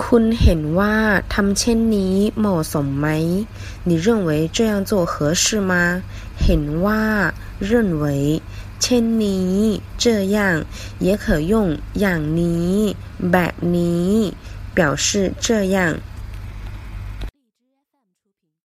คุณเห็นว่าทำเช่นนี้เหมาะสมไหม你认为这样做合适吗เห็นว่า认为เช่นนี้这样也可用อย่างนี้ แบบนี้表示这样